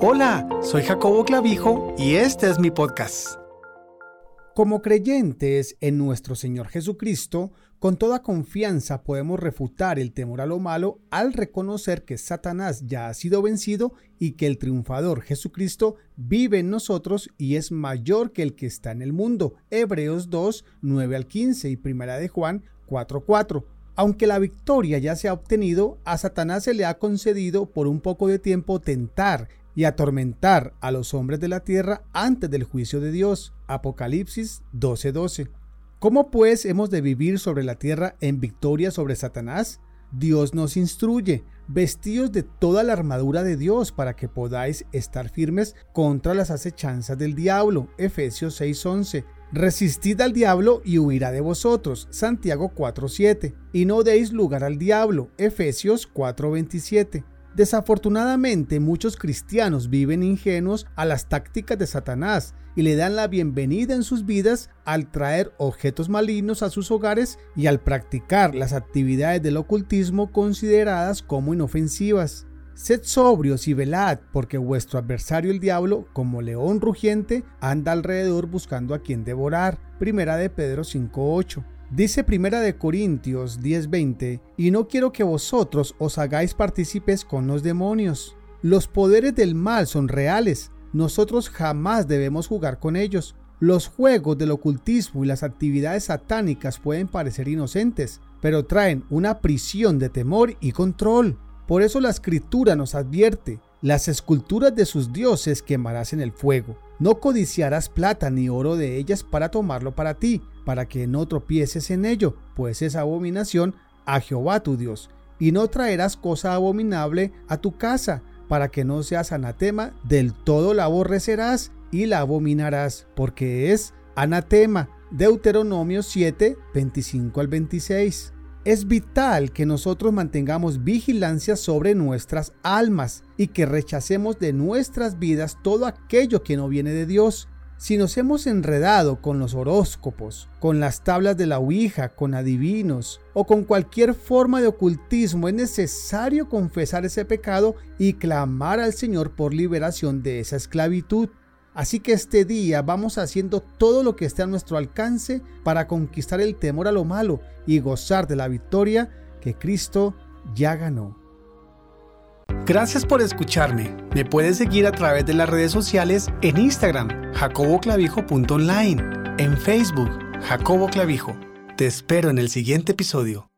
Hola, soy Jacobo Clavijo y este es mi podcast. Como creyentes en nuestro Señor Jesucristo, con toda confianza podemos refutar el temor a lo malo al reconocer que Satanás ya ha sido vencido y que el triunfador Jesucristo vive en nosotros y es mayor que el que está en el mundo. Hebreos 2, 9 al 15 y Primera de Juan 4, 4. Aunque la victoria ya se ha obtenido, a Satanás se le ha concedido por un poco de tiempo tentar y atormentar a los hombres de la tierra antes del juicio de Dios. Apocalipsis 12:12. ¿Cómo pues hemos de vivir sobre la tierra en victoria sobre Satanás? Dios nos instruye, vestidos de toda la armadura de Dios para que podáis estar firmes contra las acechanzas del diablo. Efesios 6:11. Resistid al diablo y huirá de vosotros. Santiago 4:7. Y no deis lugar al diablo. Efesios 4:27. Desafortunadamente, muchos cristianos viven ingenuos a las tácticas de Satanás y le dan la bienvenida en sus vidas al traer objetos malignos a sus hogares y al practicar las actividades del ocultismo consideradas como inofensivas. Sed sobrios y velad, porque vuestro adversario el diablo, como león rugiente, anda alrededor buscando a quien devorar. Primera de Pedro 5:8. Dice Primera de Corintios 10:20, y no quiero que vosotros os hagáis partícipes con los demonios. Los poderes del mal son reales, nosotros jamás debemos jugar con ellos. Los juegos del ocultismo y las actividades satánicas pueden parecer inocentes, pero traen una prisión de temor y control. Por eso la escritura nos advierte, las esculturas de sus dioses quemarás en el fuego. No codiciarás plata ni oro de ellas para tomarlo para ti, para que no tropieces en ello, pues es abominación a Jehová tu Dios. Y no traerás cosa abominable a tu casa, para que no seas anatema, del todo la aborrecerás y la abominarás, porque es anatema. Deuteronomio 7, 25 al 26. Es vital que nosotros mantengamos vigilancia sobre nuestras almas y que rechacemos de nuestras vidas todo aquello que no viene de Dios. Si nos hemos enredado con los horóscopos, con las tablas de la Ouija, con adivinos o con cualquier forma de ocultismo, es necesario confesar ese pecado y clamar al Señor por liberación de esa esclavitud. Así que este día vamos haciendo todo lo que esté a nuestro alcance para conquistar el temor a lo malo y gozar de la victoria que Cristo ya ganó. Gracias por escucharme. Me puedes seguir a través de las redes sociales en Instagram, jacoboclavijo.online, en Facebook, Jacobo Clavijo. Te espero en el siguiente episodio.